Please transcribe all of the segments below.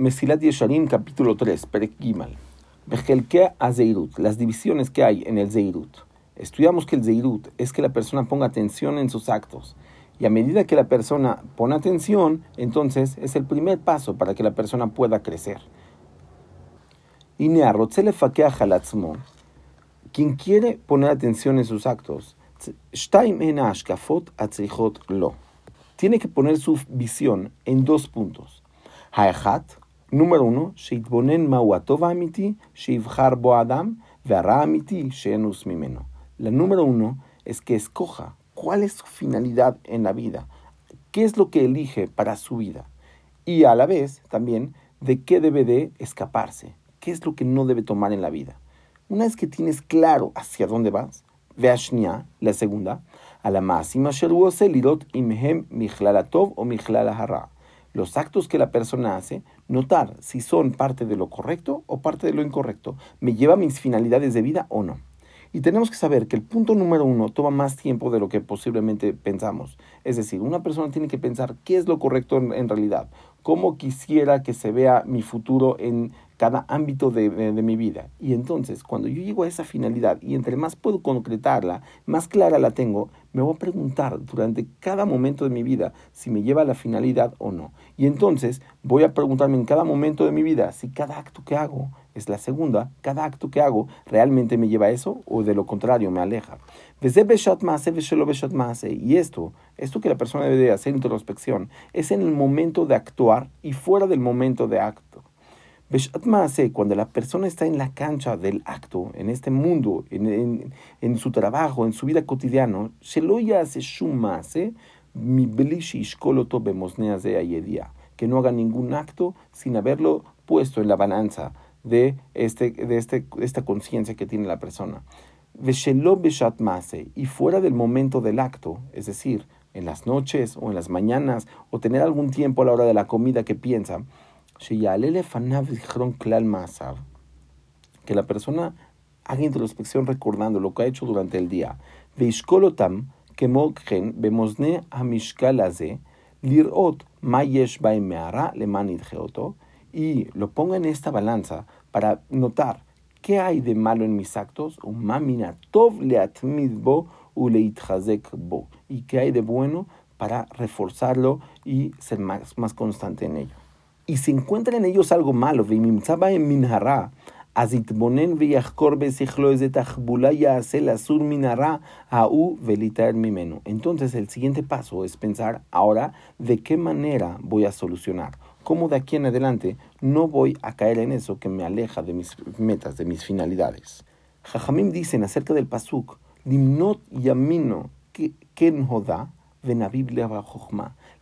Mesilat Yesharim, capítulo 3, Perek Gimal. Bejelkea Azeirut, las divisiones que hay en el Zeirut. Estudiamos que el Zeirut es que la persona ponga atención en sus actos. Y a medida que la persona pone atención, entonces es el primer paso para que la persona pueda crecer. Quien quiere poner atención en sus actos, tiene que poner su visión en dos puntos. Haechat, número uno, amiti, bo adam, amiti, mimeno. La número uno es que escoja cuál es su finalidad en la vida, qué es lo que elige para su vida y a la vez también de qué debe de escaparse, qué es lo que no debe tomar en la vida. Una vez que tienes claro hacia dónde vas, Veashnia, la segunda, a la máxima lirot imhem michlalatov o michlalaharra. Los actos que la persona hace, notar si son parte de lo correcto o parte de lo incorrecto, me lleva a mis finalidades de vida o no. Y tenemos que saber que el punto número uno toma más tiempo de lo que posiblemente pensamos. Es decir, una persona tiene que pensar qué es lo correcto en, realidad, cómo quisiera que se vea mi futuro en cada ámbito de, mi vida. Y entonces, cuando yo llego a esa finalidad y entre más puedo concretarla, más clara la tengo, me voy a preguntar durante cada momento de mi vida si me lleva a la finalidad o no. Y entonces voy a preguntarme en cada momento de mi vida si cada acto que hago es la segunda, cada acto que hago realmente me lleva a eso o de lo contrario me aleja. Y esto, esto que la persona debe de hacer introspección, es en el momento de actuar y fuera del momento de acto cuando la persona está en la cancha del acto, en este mundo, en, en, su trabajo, en su vida cotidiana, que no haga ningún acto sin haberlo puesto en la balanza de, este, de este, esta conciencia que tiene la persona. Y fuera del momento del acto, es decir, en las noches o en las mañanas, o tener algún tiempo a la hora de la comida que piensa, que la persona haga introspección recordando lo que ha hecho durante el día. Lirot y lo ponga en esta balanza para notar qué hay de malo en mis actos, bo, y qué hay de bueno para reforzarlo y ser más, más constante en ello y si encuentra en ellos algo malo, entonces el siguiente paso es pensar ahora de qué manera voy a solucionar, cómo de aquí en adelante no voy a caer en eso que me aleja de mis metas, de mis finalidades. Jajamim dicen acerca del pasuk, limnot yamino ken hoda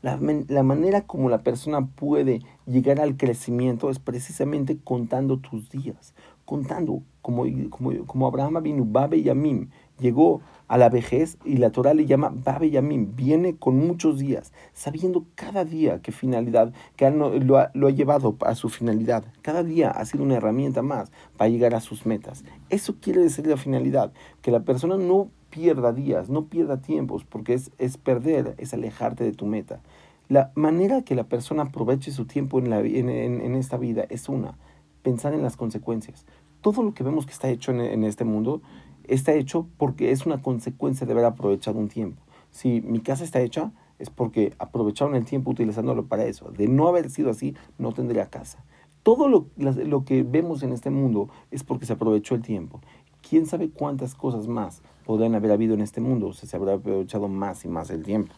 la, la manera como la persona puede llegar al crecimiento es precisamente contando tus días, contando como, como, como Abraham vino, Babe Yamim, llegó a la vejez y la Torah le llama Babe Yamim, viene con muchos días, sabiendo cada día qué finalidad, que lo ha, lo ha llevado a su finalidad. Cada día ha sido una herramienta más para llegar a sus metas. Eso quiere decir la finalidad, que la persona no pierda días, no pierda tiempos, porque es, es perder, es alejarte de tu meta. La manera que la persona aproveche su tiempo en, la, en, esta vida es una, pensar en las consecuencias. Todo lo que vemos que está hecho en, este mundo está hecho porque es una consecuencia de haber aprovechado un tiempo. Si mi casa está hecha, es porque aprovecharon el tiempo utilizándolo para eso. De no haber sido así, no tendría casa. Todo lo, que vemos en este mundo es porque se aprovechó el tiempo quién sabe cuántas cosas más podrían haber habido en este mundo si se habrá aprovechado más y más el tiempo.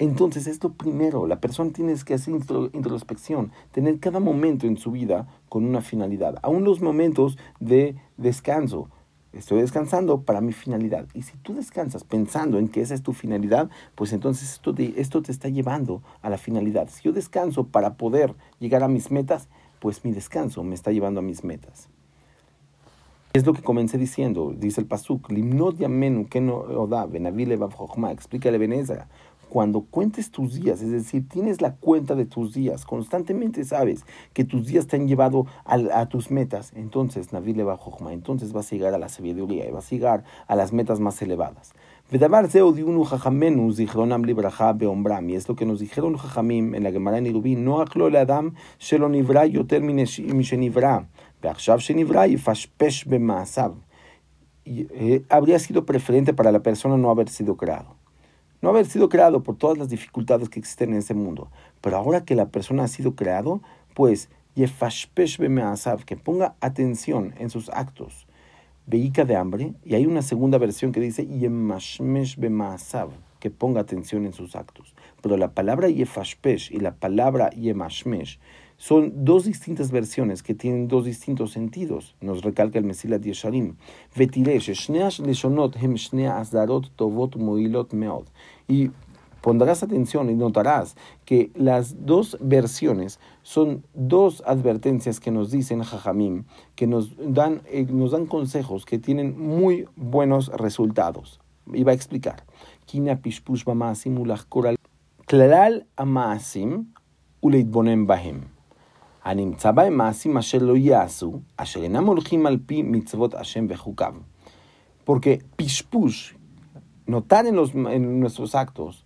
Entonces es lo primero, la persona tiene que hacer introspección, tener cada momento en su vida con una finalidad, aún los momentos de descanso. Estoy descansando para mi finalidad. Y si tú descansas pensando en que esa es tu finalidad, pues entonces esto esto te está llevando a la finalidad. Si yo descanso para poder llegar a mis metas, pues mi descanso me está llevando a mis metas. Es lo que comencé diciendo, dice el Pasuk, Limnot yamenu no oda, benavile explícale Beneza. Cuando cuentes tus días, es decir, tienes la cuenta de tus días, constantemente sabes que tus días te han llevado a, tus metas, entonces Navile entonces vas a llegar a la sabiduría y vas a llegar a las metas más elevadas. Y es lo que nos dijeron jajamim en la Gemara en Irubín. No aklo le adam shelo nivra yoter mishenivra. Veachshav shenivra yifashpesh bemaasav. Habría sido preferente para la persona no haber sido creado. No haber sido creado por todas las dificultades que existen en ese mundo. Pero ahora que la persona ha sido creado, pues que ponga atención en sus actos Beika de hambre, y hay una segunda versión que dice que ponga atención en sus actos. Pero la palabra Yefashpesh y la palabra Yemashmesh son dos distintas versiones que tienen dos distintos sentidos, nos recalca el Mesilat Yesharim. Y pondrás atención y notarás que las dos versiones son dos advertencias que nos dicen Jajamim, que nos dan, eh, nos dan consejos que tienen muy buenos resultados. Iba a explicar. Kina bamaasim ulachkoral klal amaasim uleitbonem bahem. הנמצא בהם מעשים אשר לא יעשו, אשר אינם הולכים על פי מצוות השם וחוקיו. Porque pishpush, notar en, los, en nuestros actos,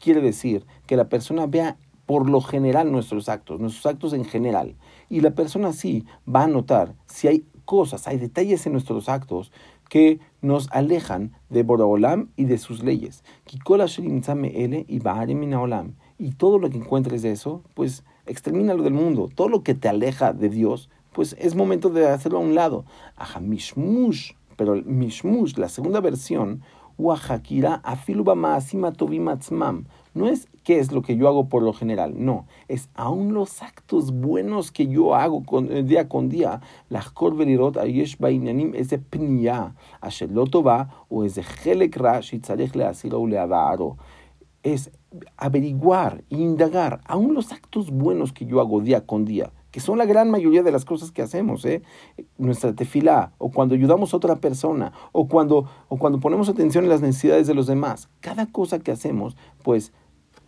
quiere decir que la persona vea por lo general nuestros actos, nuestros actos en general. Y la persona sí va a notar si hay cosas, hay detalles en nuestros actos que nos alejan de Borolam y de sus leyes. Y todo lo que encuentres de eso, pues extermínalo del mundo. Todo lo que te aleja de Dios, pues es momento de hacerlo a un lado. Ajá, mishmush, pero el mishmush, la segunda versión, no es qué es lo que yo hago por lo general, no, es aún los actos buenos que yo hago con, eh, día con día. La korvelirot ayesh bainanim es de pniya, va o es de helek ra shitzarech leasiro leavaro. Es averiguar, indagar, aún los actos buenos que yo hago día con día que son la gran mayoría de las cosas que hacemos, ¿eh? nuestra tefilá, o cuando ayudamos a otra persona, o cuando, o cuando ponemos atención en las necesidades de los demás. Cada cosa que hacemos, pues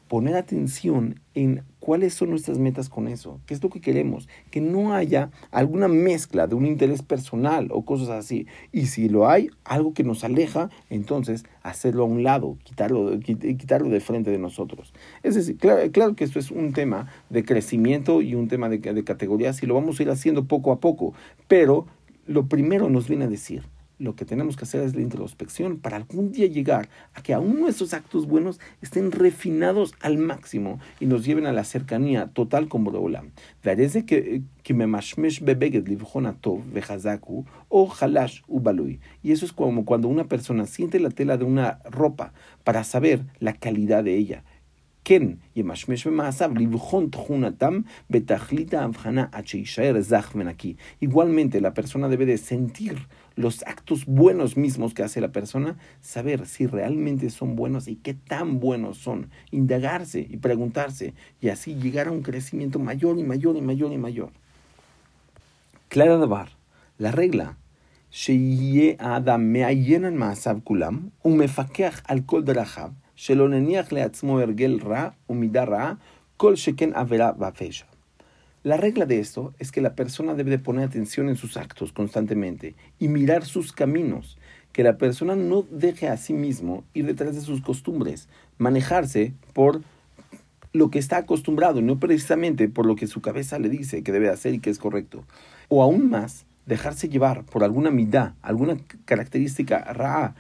poner atención en cuáles son nuestras metas con eso, qué es lo que queremos, que no haya alguna mezcla de un interés personal o cosas así. Y si lo hay, algo que nos aleja, entonces hacerlo a un lado, quitarlo, quitarlo de frente de nosotros. Es decir, claro, que esto es un tema de crecimiento y un tema de, de categorías y lo vamos a ir haciendo poco a poco, pero lo primero nos viene a decir, lo que tenemos que hacer es la introspección para algún día llegar a que aún nuestros actos buenos estén refinados al máximo y nos lleven a la cercanía total con Boreolam. Desde que que me mashmesh bebeget tov vejazaku o halash ubalui. Y eso es como cuando una persona siente la tela de una ropa para saber la calidad de ella. Ken yemashmesh במעשיו לבחון תכונתם בתכלית ההבחנה עד שיישאר זך ונקי. Igualmente, la persona debe de sentir los actos buenos mismos que hace la persona, saber si realmente son buenos y qué tan buenos son, indagarse y preguntarse y así llegar a un crecimiento mayor y mayor y mayor y mayor. Clara de bar, la regla, שיהיה האדם מעיין על מעשיו כולם ומפקח על כל דרכיו, שלא נניח לעצמו הרגל רע ומידה רעה, כל שכן עבירה והפשע. La regla de esto es que la persona debe de poner atención en sus actos constantemente y mirar sus caminos, que la persona no deje a sí mismo ir detrás de sus costumbres, manejarse por lo que está acostumbrado, no precisamente por lo que su cabeza le dice que debe hacer y que es correcto. O aún más, dejarse llevar por alguna midá, alguna característica ra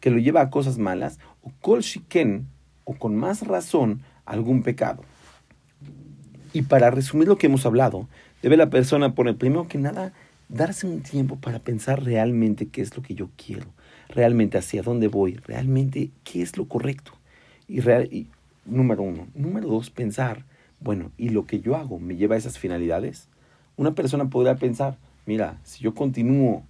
que lo lleva a cosas malas, o kol shiken, o con más razón, algún pecado. Y para resumir lo que hemos hablado, debe la persona poner primero que nada darse un tiempo para pensar realmente qué es lo que yo quiero, realmente hacia dónde voy, realmente qué es lo correcto. Y, real, número uno. Número dos, pensar, bueno, ¿y lo que yo hago me lleva a esas finalidades? Una persona podrá pensar, mira, si yo continúo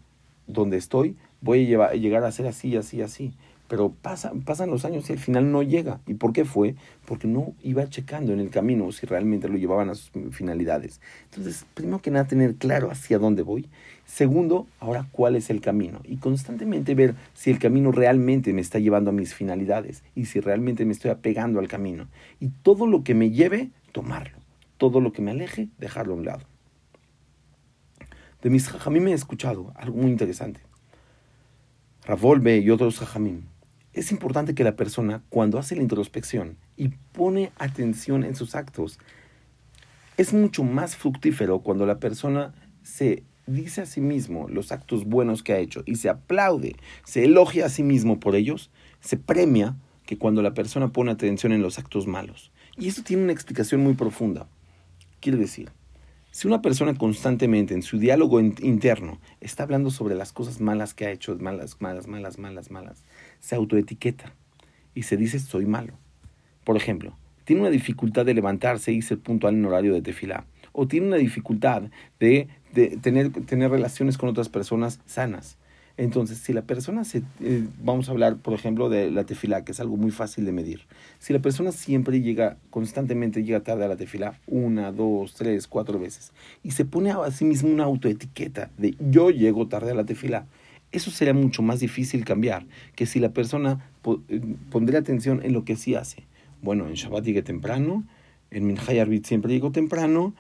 donde estoy, voy a llegar a ser así, así, así pero pasan, los años y al final no llega. ¿Y por qué fue? Porque no iba checando en el camino si realmente lo llevaban a sus finalidades. Entonces, primero que nada, tener claro hacia dónde voy. Segundo, ahora cuál es el camino. Y constantemente ver si el camino realmente me está llevando a mis finalidades y si realmente me estoy apegando al camino. Y todo lo que me lleve, tomarlo. Todo lo que me aleje, dejarlo a un lado. De mis jajamim me he escuchado algo muy interesante. Ravolbe y otros jajamim es importante que la persona, cuando hace la introspección y pone atención en sus actos, es mucho más fructífero cuando la persona se dice a sí mismo los actos buenos que ha hecho y se aplaude, se elogia a sí mismo por ellos, se premia que cuando la persona pone atención en los actos malos. Y eso tiene una explicación muy profunda. Quiere decir, si una persona constantemente en su diálogo interno está hablando sobre las cosas malas que ha hecho, malas, malas, malas, malas, malas, se autoetiqueta y se dice soy malo. Por ejemplo, tiene una dificultad de levantarse y ser puntual en horario de tefilá, o tiene una dificultad de, tener, tener relaciones con otras personas sanas. Entonces, si la persona se, eh, vamos a hablar, por ejemplo, de la tefilá, que es algo muy fácil de medir. Si la persona siempre llega, constantemente llega tarde a la tefilá, una, dos, tres, cuatro veces, y se pone a sí mismo una autoetiqueta de yo llego tarde a la tefilá, eso sería mucho más difícil cambiar que si la persona eh, pondría atención en lo que sí hace. Bueno, en Shabbat llegué temprano, en Minhay Arbit siempre llego temprano,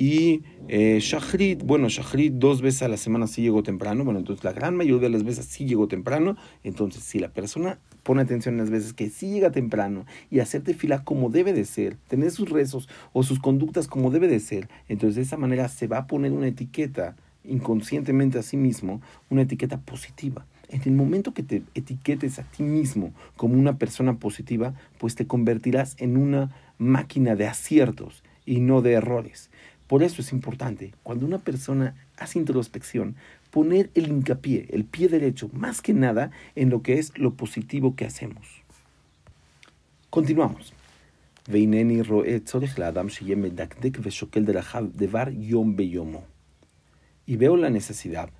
y eh, Shachrit, bueno, Shachrit dos veces a la semana sí llegó temprano, bueno, entonces la gran mayoría de las veces sí llegó temprano, entonces si la persona pone atención en las veces que sí llega temprano y hacerte fila como debe de ser, tener sus rezos o sus conductas como debe de ser, entonces de esa manera se va a poner una etiqueta inconscientemente a sí mismo una etiqueta positiva. En el momento que te etiquetes a ti mismo como una persona positiva, pues te convertirás en una máquina de aciertos y no de errores. Por eso es importante, cuando una persona hace introspección, poner el hincapié, el pie derecho, más que nada en lo que es lo positivo que hacemos. Continuamos. Y veo la necesidad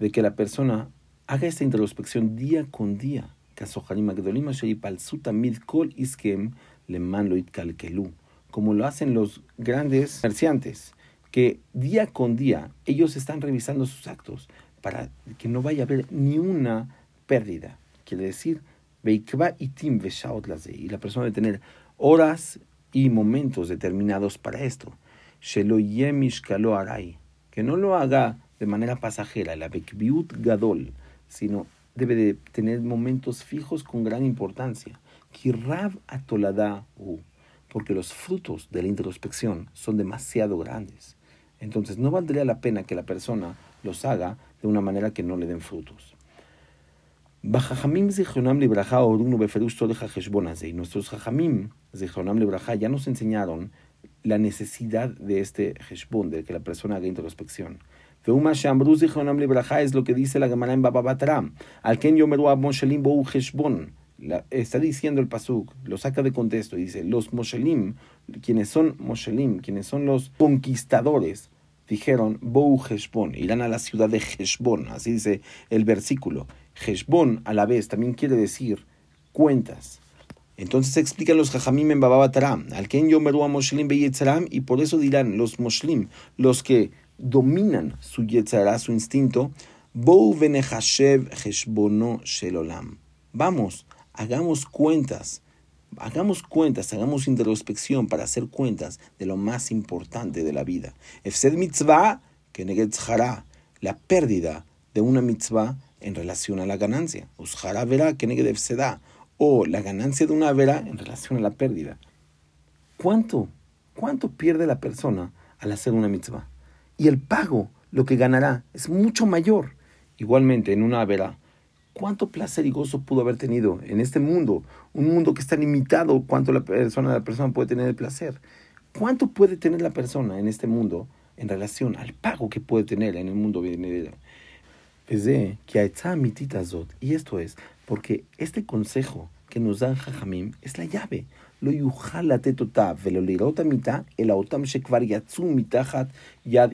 de que la persona haga esta introspección día con día. Como lo hacen los grandes comerciantes, que día con día ellos están revisando sus actos para que no vaya a haber ni una pérdida. Quiere decir, y la persona debe tener horas y momentos determinados para esto. Que no lo haga de manera pasajera, la bekbiut gadol, sino debe de tener momentos fijos con gran importancia. Kirrav atolada porque los frutos de la introspección son demasiado grandes. Entonces no valdría la pena que la persona los haga de una manera que no le den frutos. Y nuestros jajamim, ya nos enseñaron la necesidad de este heshbon, de que la persona haga introspección. es lo que dice la Gemara en Baba Al ken yomeru moshelim bou heshbon. Está diciendo el pasuk, lo saca de contexto y dice, los moshelim, quienes son moshelim, quienes son los conquistadores, dijeron, bou heshbon, irán a la ciudad de Heshbon, así dice el versículo. Heshbon a la vez también quiere decir cuentas. Entonces explican los Jajamim en Bababataram, al Ken Yomeru a Moshelim Beyetzaram, y por eso dirán los Moslim, los que dominan su Yetzara, su instinto, Bou Venehashev Heshbono Shelolam. Vamos, hagamos cuentas, hagamos cuentas, hagamos introspección para hacer cuentas de lo más importante de la vida. Efsed mitzvah, que la pérdida de una mitzvah en relación a la ganancia. Ushara verá que efseda o la ganancia de una vera en relación a la pérdida. ¿Cuánto, cuánto pierde la persona al hacer una mitzvah? Y el pago, lo que ganará, es mucho mayor. Igualmente, en una vera, ¿cuánto placer y gozo pudo haber tenido en este mundo? Un mundo que está limitado, cuánto la persona, la persona puede tener el placer. ¿Cuánto puede tener la persona en este mundo en relación al pago que puede tener en el mundo venidero? Y esto es porque este consejo que nos dan Jajamim es la llave. Lo tetota el autam shekvar mitachat yad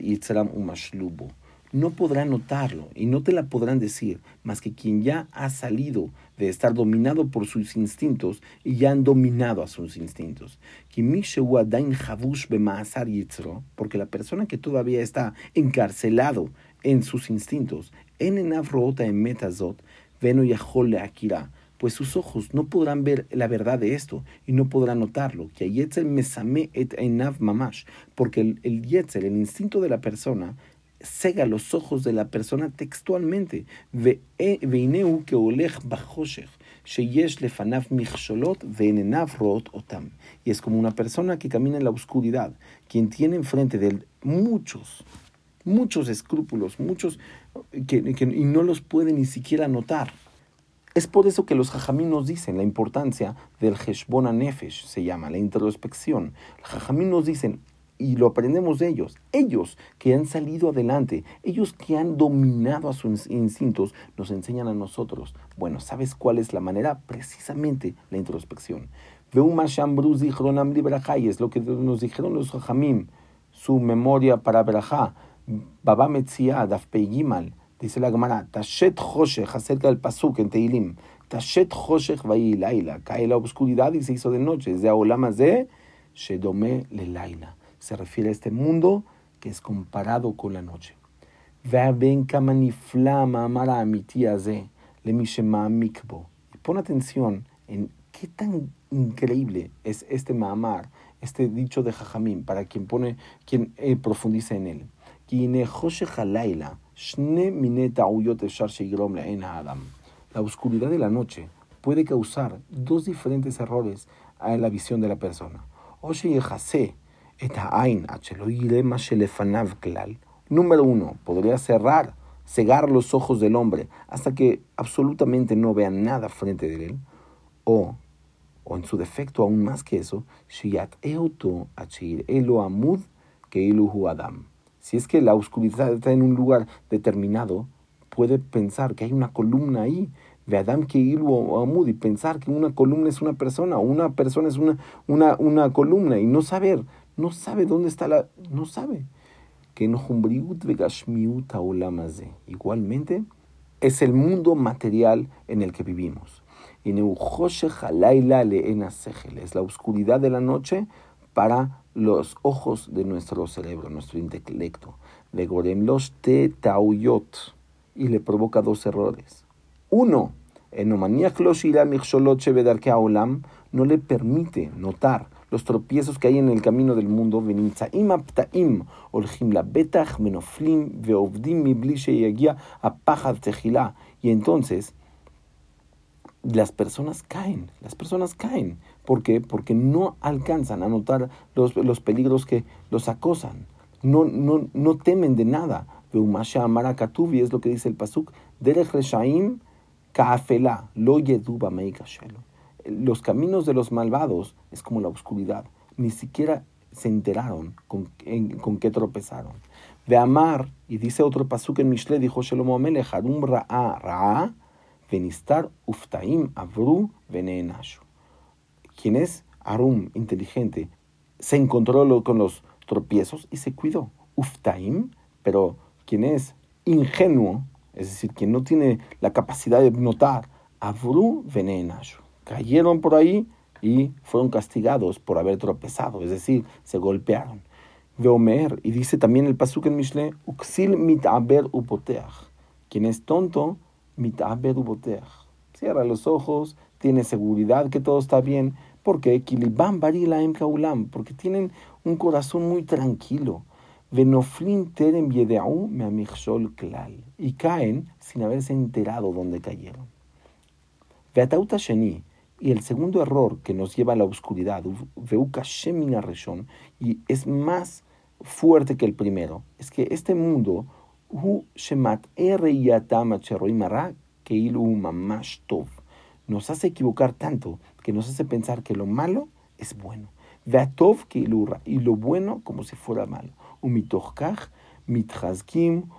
umashlubo. No podrán notarlo y no te la podrán decir más que quien ya ha salido de estar dominado por sus instintos y ya han dominado a sus instintos. Porque la persona que todavía está encarcelado en sus instintos, en enafroota en metazot, veno yahole akira, pues sus ojos no podrán ver la verdad de esto y no podrán notarlo. Que yetzel mesame et einav mamash, porque el, el el instinto de la persona, cega los ojos de la persona textualmente. E, que. Y es como una persona que camina en la oscuridad, quien tiene enfrente de él muchos, muchos escrúpulos, muchos que, y no los puede ni siquiera notar. Es por eso que los jajamín nos dicen la importancia del Heshbona Nefesh, se llama, la introspección. Los jajamín nos dicen, y lo aprendemos de ellos, ellos que han salido adelante, ellos que han dominado a sus instintos, nos enseñan a nosotros. Bueno, ¿sabes cuál es la manera? Precisamente la introspección. es lo que nos dijeron los jajamim, su memoria para Berajá, Baba Metzia, Gimal, Dice la Gemara, Tashet Hoshech, acerca del Pasuk en Teilim. Tashet Hoshech Laila. Cae la oscuridad y se hizo de noche. Es de Aolamas de Shedome le Laila. Se refiere a este mundo que es comparado con la noche. Y pon atención en qué tan increíble es este mamar, este dicho de Jajamín, para quien pone, quien eh, profundiza en él. La oscuridad de la noche puede causar dos diferentes errores a la visión de la persona. Número uno, podría cerrar, cegar los ojos del hombre hasta que absolutamente no vea nada frente de él. O, o en su defecto aún más que eso, si es que la oscuridad está en un lugar determinado, puede pensar que hay una columna ahí, Adam o Amud, y pensar que una columna es una persona, una persona es una, una, una columna, y no saber, no sabe dónde está la, no sabe. Que no Igualmente, es el mundo material en el que vivimos. Y es la oscuridad de la noche para los ojos de nuestro cerebro, nuestro intelecto. Te tauyot y le provoca dos errores. Uno, olam no le permite notar los tropiezos que hay en el camino del mundo. Y entonces las personas caen, las personas caen. ¿Por qué? Porque no alcanzan a notar los, los peligros que los acosan. No, no, no temen de nada. Amarakatubi es lo que dice el Pasuk. Derech Reshaim Kaafela, lo yeduba Los caminos de los malvados es como la oscuridad. Ni siquiera se enteraron con, con qué tropezaron. De amar, y dice otro pasuk en Mishle, dijo Shalom Amelech, Harum Ra'a Ra'a, Venistar Uftaim Avru Venenashu quien es Arum, inteligente, se encontró con los tropiezos y se cuidó. Uftaim, pero quien es ingenuo, es decir, quien no tiene la capacidad de notar, Avru Venenashu. Cayeron por ahí y fueron castigados por haber tropezado, es decir, se golpearon. Veomer, y dice también el pasuk en Mishle, Uxil mitaber upoteach. Quien es tonto, mitaber upoteach. Cierra los ojos, tiene seguridad que todo está bien, porque porque tienen un corazón muy tranquilo. Y caen sin haberse enterado dónde cayeron. Y el segundo error que nos lleva a la oscuridad, y es más fuerte que el primero, es que este mundo, nos hace equivocar tanto que nos hace pensar que lo malo es bueno. Y lo bueno como si fuera malo.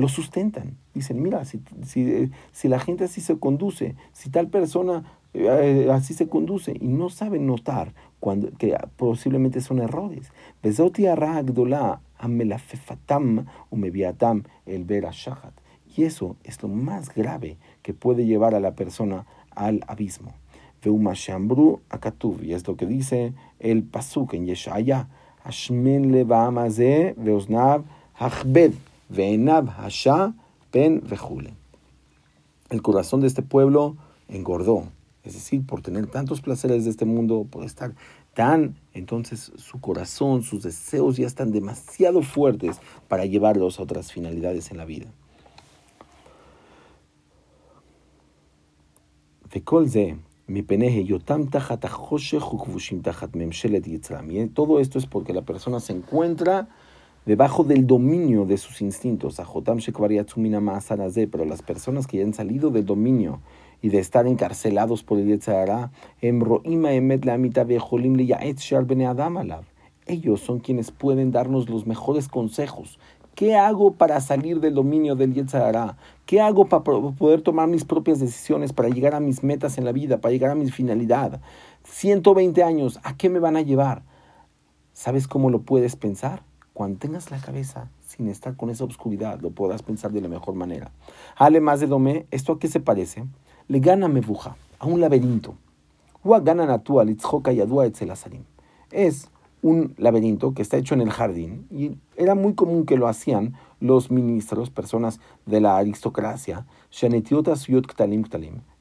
lo sustentan. Dicen, mira, si, si, eh, si, la gente así se conduce, si tal persona eh, así se conduce, y no saben notar cuando, que posiblemente son errores. a. Y eso es lo más grave que puede llevar a la persona al abismo. Y es lo que dice el Pasuk en Yeshaya, Hashmen le Veosnav Hachbed veenab hasha vejule. El corazón de este pueblo engordó. Es decir, por tener tantos placeres de este mundo, por estar tan, entonces su corazón, sus deseos ya están demasiado fuertes para llevarlos a otras finalidades en la vida. Todo esto es porque la persona se encuentra debajo del dominio de sus instintos. Pero las personas que ya han salido del dominio y de estar encarcelados por el Yetzirah, ellos son quienes pueden darnos los mejores consejos. ¿Qué hago para salir del dominio del Yetzirah? ¿Qué hago para poder tomar mis propias decisiones, para llegar a mis metas en la vida, para llegar a mi finalidad? 120 años, ¿a qué me van a llevar? ¿Sabes cómo lo puedes pensar? Cuando tengas la cabeza sin estar con esa oscuridad, lo podrás pensar de la mejor manera. Además de Domé, ¿esto a qué se parece? le gana mebuja, a un laberinto. Es un laberinto que está hecho en el jardín y era muy común que lo hacían los ministros, personas de la aristocracia,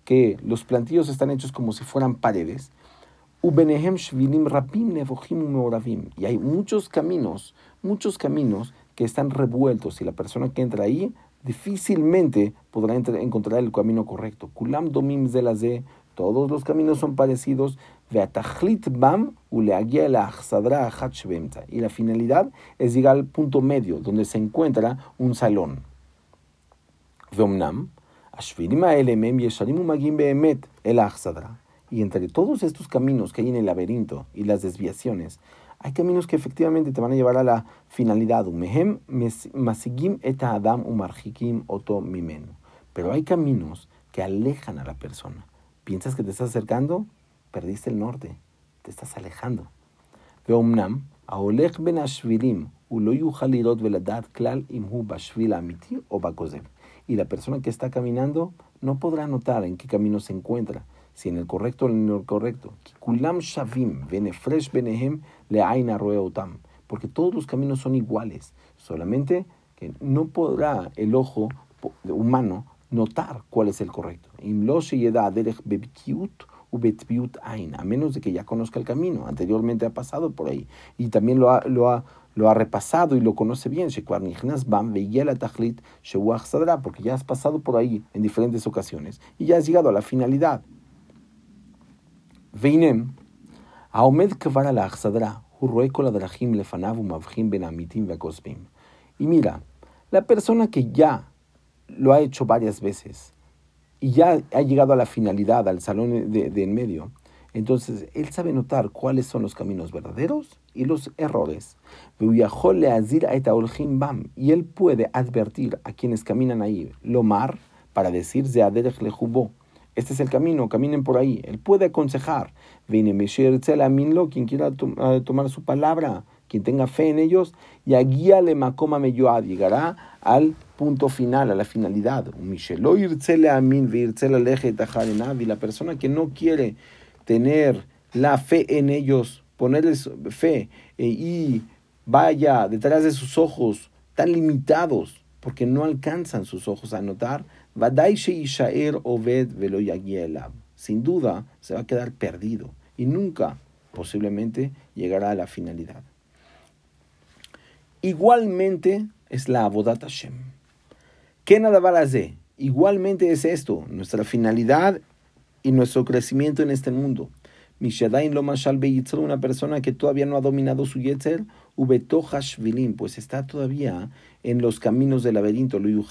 que los plantillos están hechos como si fueran paredes. Y hay muchos caminos, muchos caminos que están revueltos y la persona que entra ahí difícilmente podrá encontrar el camino correcto. Kulam domim de todos los caminos son parecidos. bam Y la finalidad es llegar al punto medio, donde se encuentra un salón. Y entre todos estos caminos que hay en el laberinto y las desviaciones, hay caminos que efectivamente te van a llevar a la finalidad. Pero hay caminos que alejan a la persona. ¿Piensas que te estás acercando? Perdiste el norte. Te estás alejando. Y la persona que está caminando no podrá notar en qué camino se encuentra si en el correcto o en el correcto. shavim, benehem, Porque todos los caminos son iguales, solamente que no podrá el ojo humano notar cuál es el correcto. A menos de que ya conozca el camino, anteriormente ha pasado por ahí y también lo ha, lo ha, lo ha repasado y lo conoce bien. Porque ya has pasado por ahí en diferentes ocasiones y ya has llegado a la finalidad. Veinem, העומד כבר על האכסדרה, הוא רואה כל הדרכים לפניו ומבחין בין האמיתים והכוזבים. Y mira, la persona que ya lo ha hecho varias veces y ya ha llegado a la finalidad, al salón de, de en medio, entonces él sabe notar cuáles son los caminos verdaderos y los errores. Y él puede advertir a quienes caminan ahí, lomar, para decir, Zeaderech lejubó, este es el camino, caminen por ahí. Él puede aconsejar. Quien quiera tomar su palabra, quien tenga fe en ellos, y a guíale macoma meyoad, llegará al punto final, a la finalidad. Y la persona que no quiere tener la fe en ellos, ponerles fe eh, y vaya detrás de sus ojos tan limitados, porque no alcanzan sus ojos a notar, sin duda se va a quedar perdido y nunca posiblemente llegará a la finalidad. Igualmente es la Abodat Hashem. ¿Qué nada? Igualmente es esto, nuestra finalidad y nuestro crecimiento en este mundo. Mishadain lo mashal una persona que todavía no ha dominado su yetzer, ubetohashvilim, pues está todavía en los caminos del laberinto. Lo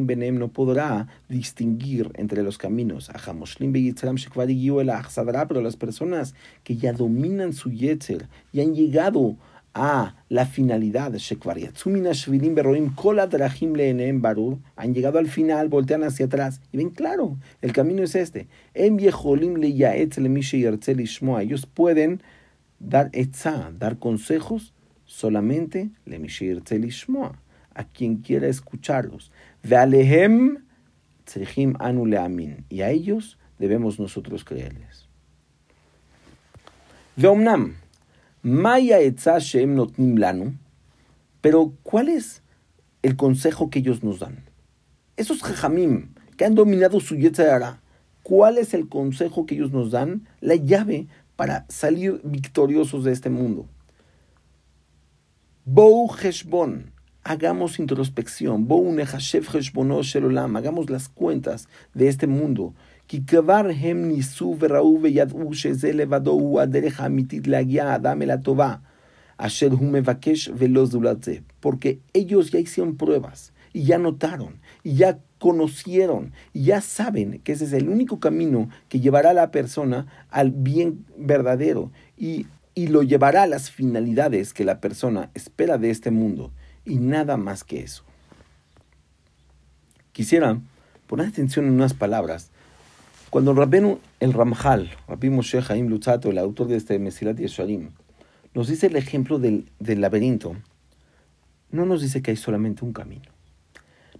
benem no podrá distinguir entre los caminos. Pero las personas que ya dominan su yetzer y han llegado a la finalidad, han llegado al final, voltean hacia atrás y ven, claro, el camino es este. Ellos pueden dar etza, dar consejos solamente a quien quiera escucharlos. Y a ellos debemos nosotros creerles. Veomnam, Maya etza shem notnim lanu. Pero, ¿cuál es el consejo que ellos nos dan? Esos jajamim que han dominado su Yetzirah, ¿cuál es el consejo que ellos nos dan? La llave para salir victoriosos de este mundo. Bou Heshbon, hagamos introspección. Bou Nehashev Heshbono Shelolam, hagamos las cuentas de este mundo. Porque ellos ya hicieron pruebas y ya notaron y ya conocieron y ya saben que ese es el único camino que llevará a la persona al bien verdadero y, y lo llevará a las finalidades que la persona espera de este mundo y nada más que eso. Quisiera poner atención en unas palabras. Cuando Rabbenu el Ramjal, Rabbi Moshe Haim Lutzato, el autor de este Mesilat Yesharim, nos dice el ejemplo del, laberinto, no nos dice que hay solamente un camino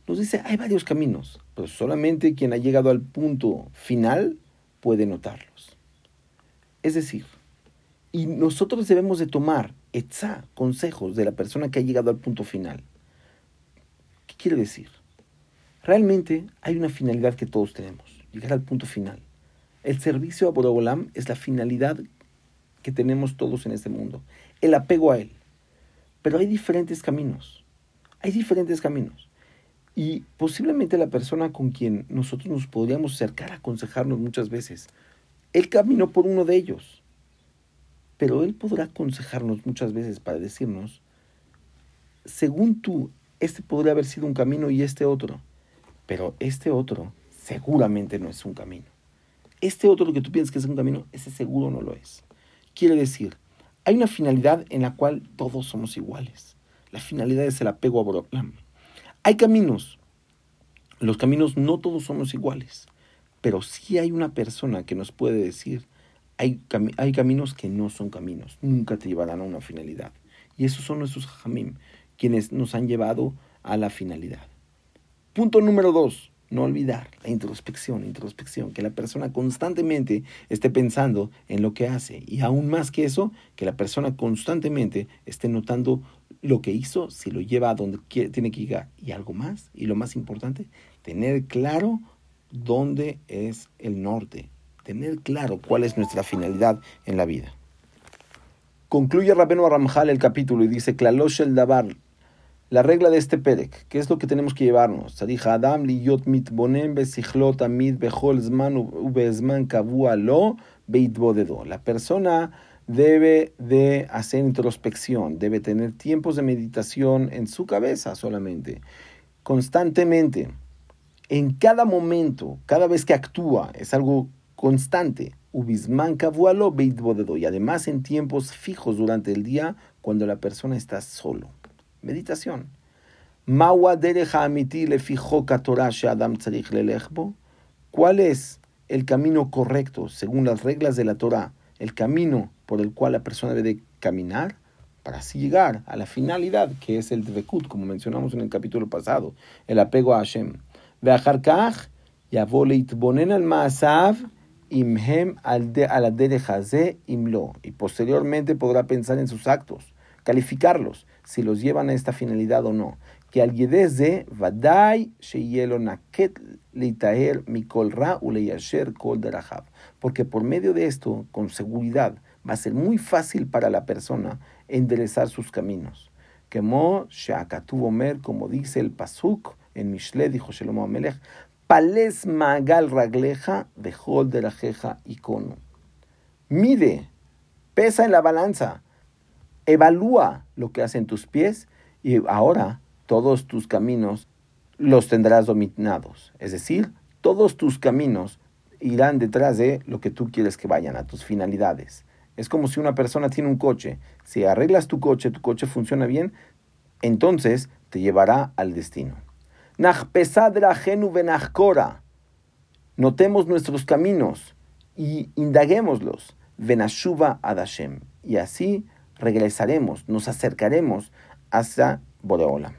nos dice, hay varios caminos, pero solamente quien ha llegado al punto final puede notarlos. Es decir, y nosotros debemos de tomar etza, consejos de la persona que ha llegado al punto final. ¿Qué quiere decir? Realmente hay una finalidad que todos tenemos, llegar al punto final. El servicio a Borobolam es la finalidad que tenemos todos en este mundo, el apego a él. Pero hay diferentes caminos, hay diferentes caminos. Y posiblemente la persona con quien nosotros nos podríamos acercar a aconsejarnos muchas veces, él caminó por uno de ellos. Pero él podrá aconsejarnos muchas veces para decirnos, según tú, este podría haber sido un camino y este otro. Pero este otro seguramente no es un camino. Este otro que tú piensas que es un camino, ese seguro no lo es. Quiere decir, hay una finalidad en la cual todos somos iguales. La finalidad es el apego a Boroklam. Hay caminos. Los caminos no todos somos iguales, pero sí hay una persona que nos puede decir, hay, hay caminos que no son caminos, nunca te llevarán a una finalidad. Y esos son nuestros jamim, quienes nos han llevado a la finalidad. Punto número dos, no olvidar la introspección, introspección, que la persona constantemente esté pensando en lo que hace y aún más que eso, que la persona constantemente esté notando lo que hizo, si lo lleva a donde tiene que llegar y algo más. Y lo más importante, tener claro dónde es el norte, tener claro cuál es nuestra finalidad en la vida. Concluye Rabeno Aramjal el capítulo y dice, Klalosh el Dabar, la regla de este Perek, ¿qué es lo que tenemos que llevarnos? Adam liyot mitbonem besichlot amid zman ubezman kavua lo beitbodedo. La persona debe de hacer introspección, debe tener tiempos de meditación en su cabeza solamente, constantemente, en cada momento, cada vez que actúa, es algo constante. Ubisman y además en tiempos fijos durante el día cuando la persona está solo. Meditación. ¿Cuál es el camino correcto según las reglas de la Torah? El camino por el cual la persona debe caminar para así llegar a la finalidad que es el dvekut, como mencionamos en el capítulo pasado, el apego a Hashem. Y posteriormente podrá pensar en sus actos, calificarlos, si los llevan a esta finalidad o no. Que al de vadai sheyelo naket leitaher mikol ra uleyasher kol derahab. Porque por medio de esto, con seguridad, va a ser muy fácil para la persona enderezar sus caminos. Kemo Sheakatu Omer, como dice el Pasuk en Mishle, dijo Shelomo Amelech, Pales Magal Ragleja, Bejol de la Icono. Mide, pesa en la balanza, evalúa lo que hacen tus pies y ahora todos tus caminos los tendrás dominados. Es decir, todos tus caminos irán detrás de lo que tú quieres que vayan, a tus finalidades. Es como si una persona tiene un coche. Si arreglas tu coche, tu coche funciona bien, entonces te llevará al destino. Notemos nuestros caminos y indaguémoslos. Venashuva adashem. Y así regresaremos, nos acercaremos hasta Boreola.